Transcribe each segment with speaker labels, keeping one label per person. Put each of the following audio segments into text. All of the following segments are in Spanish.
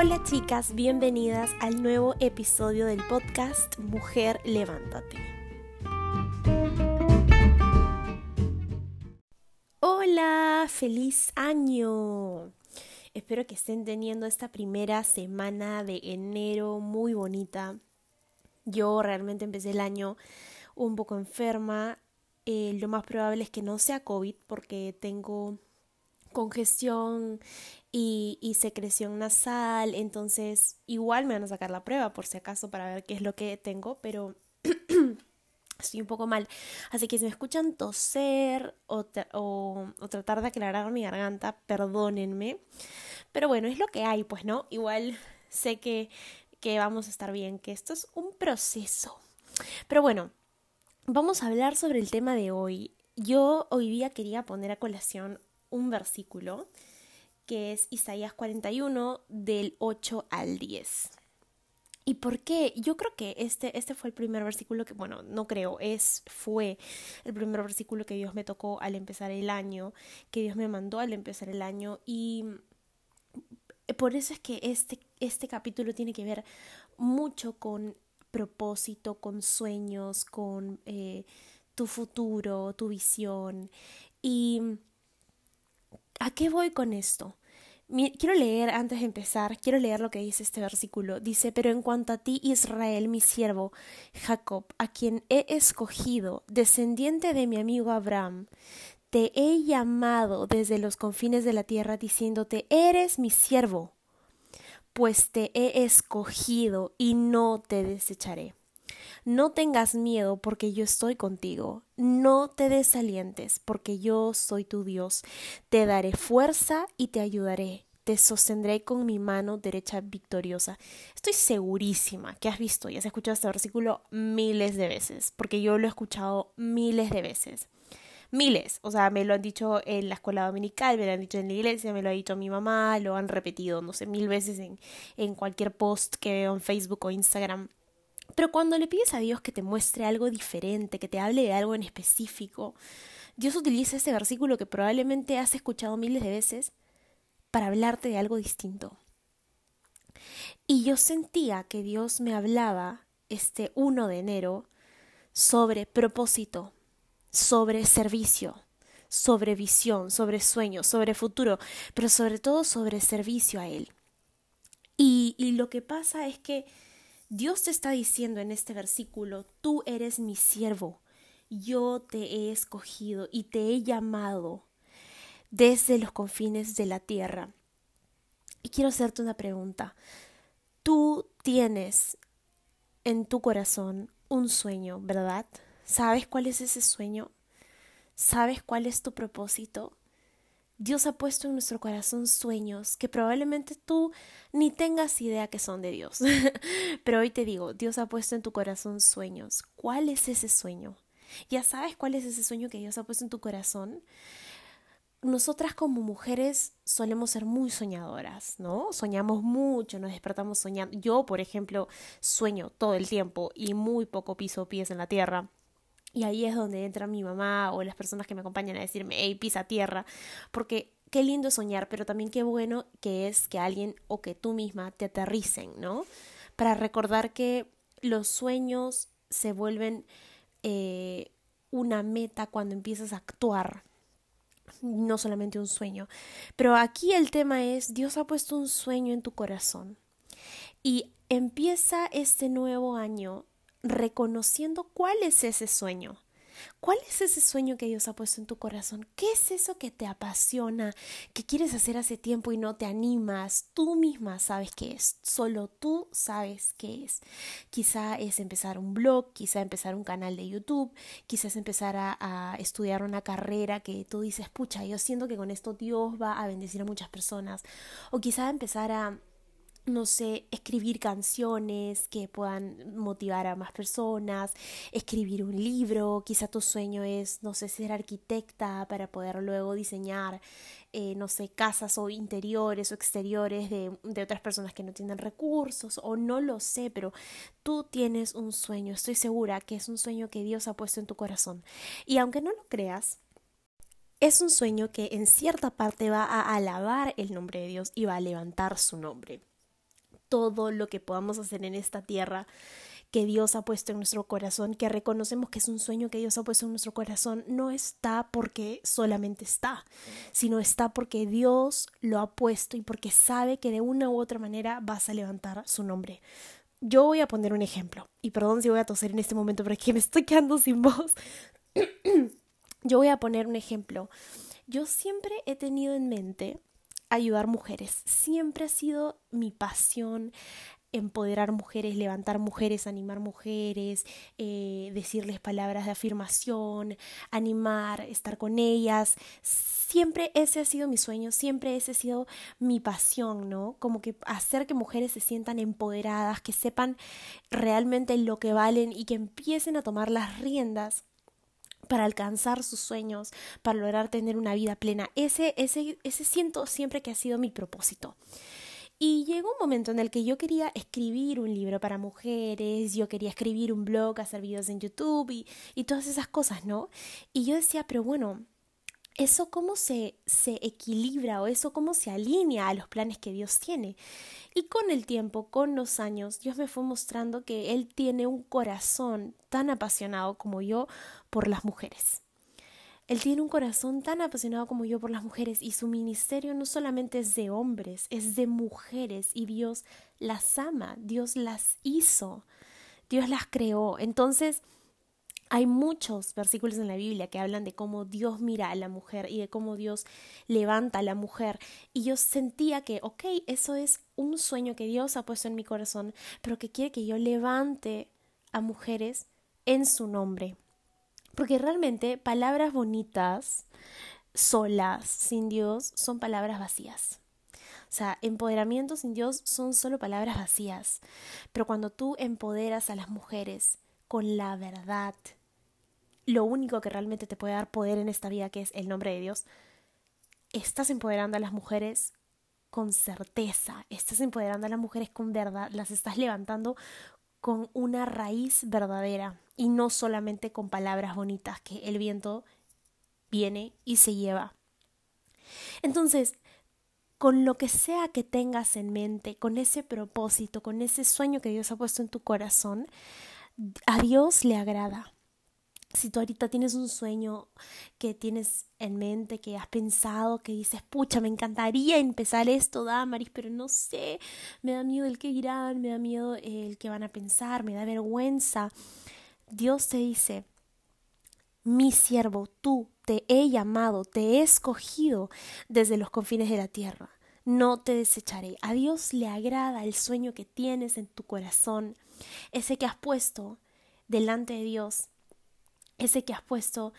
Speaker 1: Hola chicas, bienvenidas al nuevo episodio del podcast Mujer Levántate. Hola, feliz año. Espero que estén teniendo esta primera semana de enero muy bonita. Yo realmente empecé el año un poco enferma. Eh, lo más probable es que no sea COVID porque tengo congestión y, secreción nasal, entonces igual me van a sacar la prueba por si acaso para ver qué es lo que tengo, pero estoy un poco mal. Así que si me escuchan toser o, o, o, tratar de aclarar mi garganta, perdónenme. Pero bueno, es lo que hay, pues, ¿no? Igual sé que, que vamos a estar bien, que esto es un proceso. Pero bueno, vamos a hablar sobre el tema de hoy. Yo hoy día quería poner a colación un versículo que es Isaías 41 del 8 al 10. ¿Y por qué? Yo creo que este, este fue el primer versículo que, bueno, no creo, es, fue el primer versículo que Dios me tocó al empezar el año, que Dios me mandó al empezar el año y por eso es que este, este capítulo tiene que ver mucho con propósito, con sueños, con eh, tu futuro, tu visión. Y ¿a qué voy con esto? Quiero leer, antes de empezar, quiero leer lo que dice este versículo. Dice, pero en cuanto a ti, Israel, mi siervo, Jacob, a quien he escogido, descendiente de mi amigo Abraham, te he llamado desde los confines de la tierra, diciéndote, eres mi siervo, pues te he escogido y no te desecharé. No tengas miedo porque yo estoy contigo. No te desalientes porque yo soy tu Dios. Te daré fuerza y te ayudaré. Te sostendré con mi mano derecha victoriosa. Estoy segurísima que has visto y has escuchado este versículo miles de veces, porque yo lo he escuchado miles de veces miles. O sea, me lo han dicho en la escuela dominical, me lo han dicho en la iglesia, me lo ha dicho mi mamá, lo han repetido, no sé, mil veces en, en cualquier post que veo en Facebook o Instagram. Pero cuando le pides a Dios que te muestre algo diferente, que te hable de algo en específico, Dios utiliza ese versículo que probablemente has escuchado miles de veces para hablarte de algo distinto. Y yo sentía que Dios me hablaba este 1 de enero sobre propósito, sobre servicio, sobre visión, sobre sueño, sobre futuro, pero sobre todo sobre servicio a Él. Y lo que pasa es que Dios te está diciendo en este versículo, tú eres mi siervo, yo te he escogido y te he llamado desde los confines de la tierra. Y quiero hacerte una pregunta. Tú tienes en tu corazón un sueño, ¿verdad? ¿Sabes cuál es ese sueño? ¿Sabes cuál es tu propósito? Dios ha puesto en nuestro corazón sueños que probablemente tú ni tengas idea que son de Dios. Pero hoy te digo, Dios ha puesto en tu corazón sueños. ¿Cuál es ese sueño? ¿Ya sabes cuál es ese sueño que Dios ha puesto en tu corazón? Nosotras como mujeres solemos ser muy soñadoras, ¿no? Soñamos mucho, nos despertamos soñando. Yo, por ejemplo, sueño todo el tiempo y muy poco piso pies en la tierra. Y ahí es donde entra mi mamá o las personas que me acompañan a decirme, hey, pisa tierra, porque qué lindo soñar, pero también qué bueno que es que alguien o que tú misma te aterricen, ¿no? Para recordar que los sueños se vuelven eh, una meta cuando empiezas a actuar, no solamente un sueño. Pero aquí el tema es, Dios ha puesto un sueño en tu corazón y empieza este nuevo año reconociendo cuál es ese sueño. ¿Cuál es ese sueño que Dios ha puesto en tu corazón? ¿Qué es eso que te apasiona, que quieres hacer hace tiempo y no te animas? Tú misma sabes qué es, solo tú sabes qué es. Quizá es empezar un blog, quizá empezar un canal de YouTube, quizás empezar a, estudiar una carrera que tú dices, pucha, yo siento que con esto Dios va a bendecir a muchas personas. O quizá empezar a no sé, escribir canciones que puedan motivar a más personas, escribir un libro, quizá tu sueño es, no sé, ser arquitecta para poder luego diseñar, eh, no sé, casas o interiores o exteriores de, de otras personas que no tienen recursos o no lo sé, pero tú tienes un sueño, estoy segura que es un sueño que Dios ha puesto en tu corazón. Y aunque no lo creas, es un sueño que en cierta parte va a alabar el nombre de Dios y va a levantar su nombre. Todo lo que podamos hacer en esta tierra que Dios ha puesto en nuestro corazón, que reconocemos que es un sueño que Dios ha puesto en nuestro corazón, no está porque solamente está, sino está porque Dios lo ha puesto y porque sabe que de una u otra manera vas a levantar su nombre. Yo voy a poner un ejemplo, y perdón si voy a toser en este momento, pero es que me estoy quedando sin voz. Yo voy a poner un ejemplo. Yo siempre he tenido en mente ayudar mujeres. Siempre ha sido mi pasión empoderar mujeres, levantar mujeres, animar mujeres, eh, decirles palabras de afirmación, animar, estar con ellas. Siempre ese ha sido mi sueño, siempre ese ha sido mi pasión, ¿no? Como que hacer que mujeres se sientan empoderadas, que sepan realmente lo que valen y que empiecen a tomar las riendas para alcanzar sus sueños, para lograr tener una vida plena. Ese, ese, ese siento siempre que ha sido mi propósito. Y llegó un momento en el que yo quería escribir un libro para mujeres, yo quería escribir un blog, hacer videos en YouTube y, y todas esas cosas, ¿no? Y yo decía, pero bueno, ¿eso cómo se, se equilibra o eso cómo se alinea a los planes que Dios tiene? Y con el tiempo, con los años, Dios me fue mostrando que Él tiene un corazón tan apasionado como yo por las mujeres. Él tiene un corazón tan apasionado como yo por las mujeres y su ministerio no solamente es de hombres, es de mujeres y Dios las ama, Dios las hizo, Dios las creó. Entonces, hay muchos versículos en la Biblia que hablan de cómo Dios mira a la mujer y de cómo Dios levanta a la mujer. Y yo sentía que, ok, eso es un sueño que Dios ha puesto en mi corazón, pero que quiere que yo levante a mujeres en su nombre. Porque realmente palabras bonitas, solas, sin Dios, son palabras vacías. O sea, empoderamiento sin Dios son solo palabras vacías. Pero cuando tú empoderas a las mujeres con la verdad, lo único que realmente te puede dar poder en esta vida, que es el nombre de Dios, estás empoderando a las mujeres con certeza, estás empoderando a las mujeres con verdad, las estás levantando con una raíz verdadera y no solamente con palabras bonitas que el viento viene y se lleva. Entonces, con lo que sea que tengas en mente, con ese propósito, con ese sueño que Dios ha puesto en tu corazón, a Dios le agrada si tú ahorita tienes un sueño que tienes en mente, que has pensado, que dices, pucha, me encantaría empezar esto, Damaris, pero no sé, me da miedo el que dirán, me da miedo el que van a pensar, me da vergüenza. Dios te dice, mi siervo, tú te he llamado, te he escogido desde los confines de la tierra. No te desecharé. A Dios le agrada el sueño que tienes en tu corazón, ese que has puesto delante de Dios ese que has puesto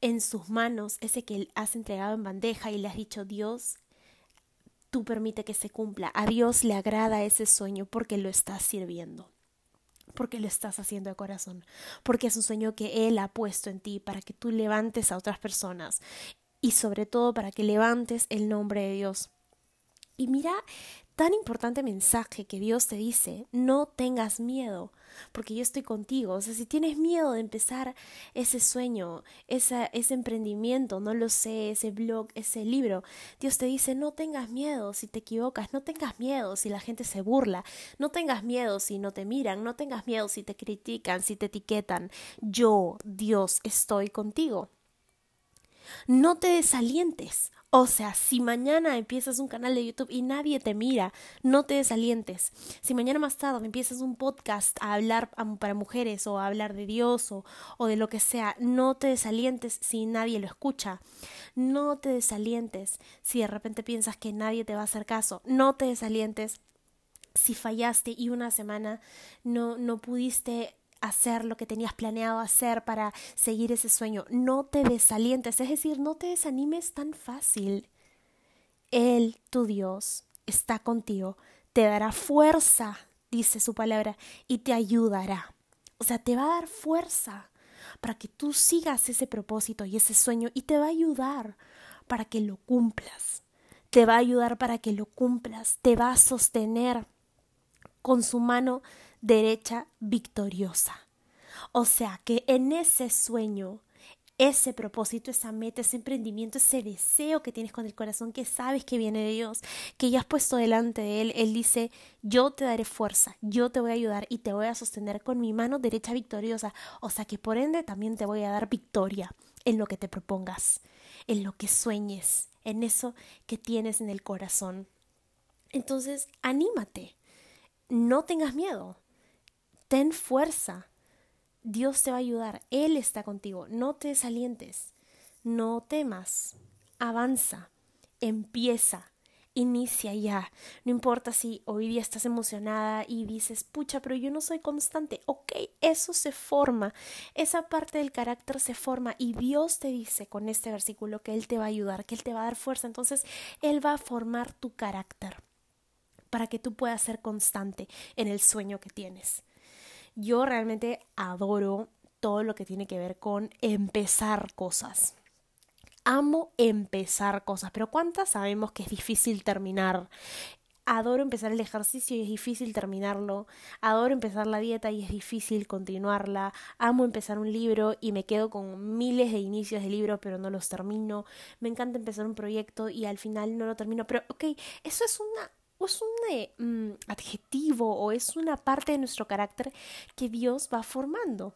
Speaker 1: en sus manos, ese que has entregado en bandeja y le has dicho, Dios, tú permite que se cumpla. A Dios le agrada ese sueño porque lo estás sirviendo, porque lo estás haciendo de corazón, porque es un sueño que Él ha puesto en ti para que tú levantes a otras personas y sobre todo para que levantes el nombre de Dios. Y mira tan importante mensaje que Dios te dice, no tengas miedo, porque yo estoy contigo. O sea, si tienes miedo de empezar ese sueño, ese emprendimiento, no lo sé, ese blog, ese libro, Dios te dice, no tengas miedo si te equivocas, no tengas miedo si la gente se burla, no tengas miedo si no te miran, no tengas miedo si te critican, si te etiquetan. Yo, Dios, estoy contigo. No te desalientes. O sea, si mañana empiezas un canal de YouTube y nadie te mira, no te desalientes. Si mañana más tarde empiezas un podcast a hablar para mujeres o a hablar de Dios o, o de lo que sea, no te desalientes si nadie lo escucha. No te desalientes si de repente piensas que nadie te va a hacer caso. No te desalientes si fallaste y una semana no, no pudiste hacer lo que tenías planeado hacer para seguir ese sueño. No te desalientes, es decir, no te desanimes tan fácil. Él, tu Dios, está contigo, te dará fuerza, dice su palabra, y te ayudará. O sea, te va a dar fuerza para que tú sigas ese propósito y ese sueño y te va a ayudar para que lo cumplas. Te va a ayudar para que lo cumplas, te va a sostener con su mano derecha victoriosa. O sea que en ese sueño ese propósito, esa meta, ese emprendimiento, ese deseo que tienes con el corazón, que sabes que viene de Dios, que ya has puesto delante de Él, Él dice, yo te daré fuerza, yo te voy a ayudar y te voy a sostener con mi mano derecha victoriosa, o sea que por ende también te voy a dar victoria en lo que te propongas, en lo que sueñes, en eso que tienes en el corazón. Entonces, anímate, no tengas miedo, ten fuerza Dios te va a ayudar, Él está contigo, no te desalientes, no temas, avanza, empieza, inicia ya. No importa si hoy día estás emocionada y dices, pucha, pero yo no soy constante. Ok, eso se forma, esa parte del carácter se forma y Dios te dice con este versículo que Él te va a ayudar, que Él te va a dar fuerza. Entonces, Él va a formar tu carácter para que tú puedas ser constante en el sueño que tienes. Yo realmente adoro todo lo que tiene que ver con empezar cosas. Amo empezar cosas, pero ¿cuántas sabemos que es difícil terminar? Adoro empezar el ejercicio y es difícil terminarlo. Adoro empezar la dieta y es difícil continuarla. Amo empezar un libro y me quedo con miles de inicios de libros pero no los termino. Me encanta empezar un proyecto y al final no lo termino. Pero, ok, eso es una es un eh, mm, adjetivo o es una parte de nuestro carácter que Dios va formando.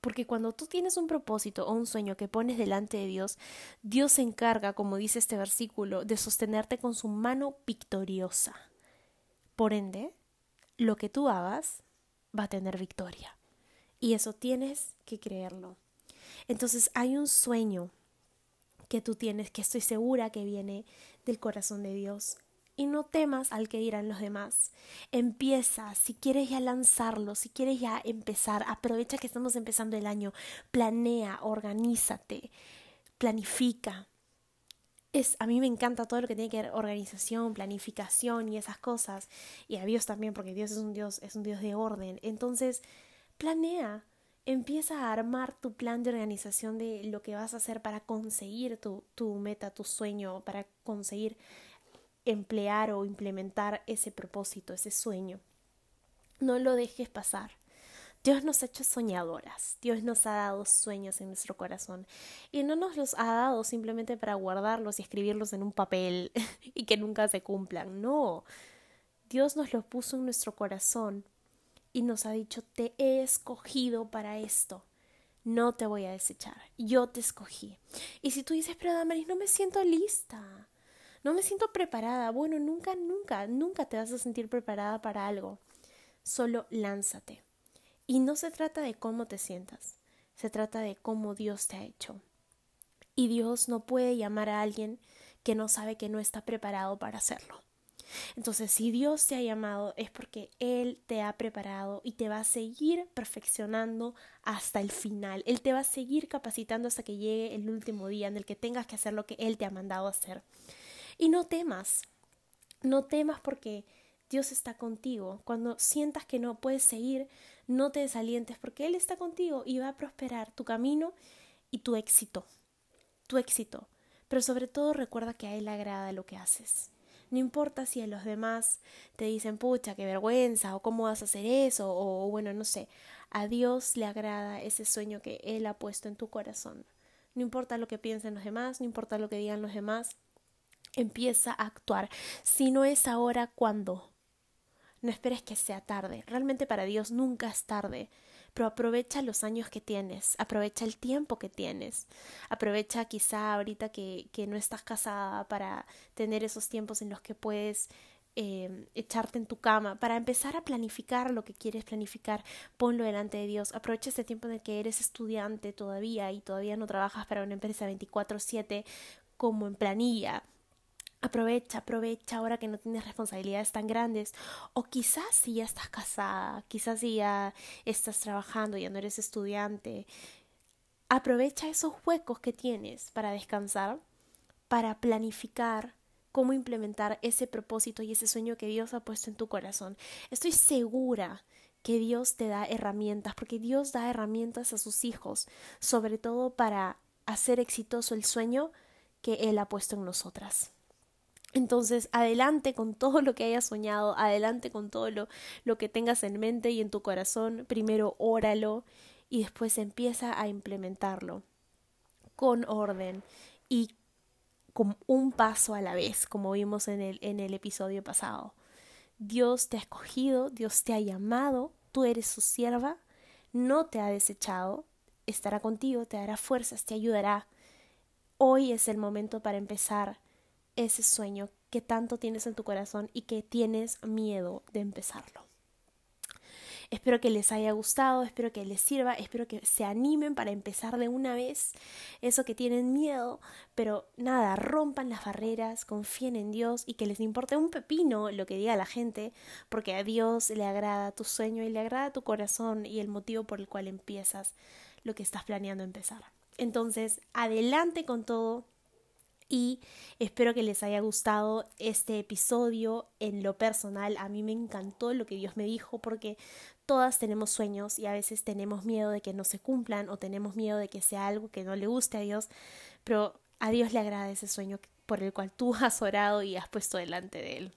Speaker 1: Porque cuando tú tienes un propósito o un sueño que pones delante de Dios, Dios se encarga, como dice este versículo, de sostenerte con su mano victoriosa. Por ende, lo que tú hagas va a tener victoria. Y eso tienes que creerlo. Entonces hay un sueño que tú tienes que estoy segura que viene del corazón de Dios y no temas al que dirán los demás. Empieza, si quieres ya lanzarlo, si quieres ya empezar, aprovecha que estamos empezando el año, planea, organízate, planifica. Es, a mí me encanta todo lo que tiene que ver organización, planificación y esas cosas. Y a Dios también, porque Dios es un Dios, es un Dios de orden. Entonces, planea, empieza a armar tu plan de organización de lo que vas a hacer para conseguir tu, tu meta, tu sueño, para conseguir emplear o implementar ese propósito, ese sueño. No lo dejes pasar. Dios nos ha hecho soñadoras, Dios nos ha dado sueños en nuestro corazón y no nos los ha dado simplemente para guardarlos y escribirlos en un papel y que nunca se cumplan, no. Dios nos los puso en nuestro corazón y nos ha dicho, te he escogido para esto, no te voy a desechar, yo te escogí. Y si tú dices, pero Damaris, no me siento lista, no me siento preparada. Bueno, nunca, nunca, nunca te vas a sentir preparada para algo. Solo lánzate. Y no se trata de cómo te sientas, se trata de cómo Dios te ha hecho. Y Dios no puede llamar a alguien que no sabe que no está preparado para hacerlo. Entonces, si Dios te ha llamado es porque Él te ha preparado y te va a seguir perfeccionando hasta el final. Él te va a seguir capacitando hasta que llegue el último día en el que tengas que hacer lo que Él te ha mandado hacer. Y no temas, no temas porque Dios está contigo. Cuando sientas que no puedes seguir, no te desalientes porque Él está contigo y va a prosperar tu camino y tu éxito. Tu éxito. Pero sobre todo recuerda que a Él agrada lo que haces. No importa si a los demás te dicen, pucha, qué vergüenza, o cómo vas a hacer eso, o bueno, no sé. A Dios le agrada ese sueño que Él ha puesto en tu corazón. No importa lo que piensen los demás, no importa lo que digan los demás, empieza a actuar. Si no es ahora, ¿cuándo? No esperes que sea tarde. Realmente para Dios nunca es tarde. Pero aprovecha los años que tienes, aprovecha el tiempo que tienes, aprovecha quizá ahorita que, que no estás casada para tener esos tiempos en los que puedes eh, echarte en tu cama, para empezar a planificar lo que quieres planificar, ponlo delante de Dios. Aprovecha este tiempo en el que eres estudiante todavía y todavía no trabajas para una empresa 24/7 como en planilla. Aprovecha, aprovecha ahora que no tienes responsabilidades tan grandes. O quizás si ya estás casada, quizás si ya estás trabajando, ya no eres estudiante. Aprovecha esos huecos que tienes para descansar, para planificar cómo implementar ese propósito y ese sueño que Dios ha puesto en tu corazón. Estoy segura que Dios te da herramientas, porque Dios da herramientas a sus hijos, sobre todo para hacer exitoso el sueño que Él ha puesto en nosotras. Entonces, adelante con todo lo que hayas soñado, adelante con todo lo, lo que tengas en mente y en tu corazón. Primero óralo y después empieza a implementarlo. con orden y con un paso a la vez, como vimos en el, en el episodio pasado. Dios te ha escogido, Dios te ha llamado, tú eres su sierva, no te ha desechado, estará contigo, te dará fuerzas, te ayudará. Hoy es el momento para empezar ese sueño que tanto tienes en tu corazón y que tienes miedo de empezarlo. Espero que les haya gustado, espero que les sirva, espero que se animen para empezar de una vez eso que tienen miedo, pero nada, rompan las barreras, confíen en Dios y que les importe un pepino lo que diga la gente, porque a Dios le agrada tu sueño y le agrada tu corazón y el motivo por el cual empiezas lo que estás planeando empezar. Entonces, adelante con todo, y espero que les haya gustado este episodio en lo personal. A mí me encantó lo que Dios me dijo porque todas tenemos sueños y a veces tenemos miedo de que no se cumplan o tenemos miedo de que sea algo que no le guste a Dios, pero a Dios le agrada ese sueño por el cual tú has orado y has puesto delante de Él.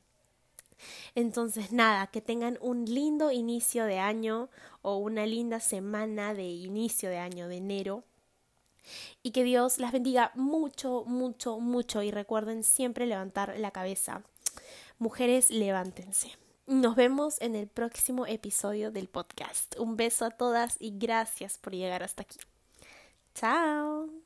Speaker 1: Entonces, nada, que tengan un lindo inicio de año o una linda semana de inicio de año, de enero. Y que Dios las bendiga mucho, mucho, mucho. Y recuerden siempre levantar la cabeza. Mujeres, levántense. Nos vemos en el próximo episodio del podcast. Un beso a todas y gracias por llegar hasta aquí. Chao.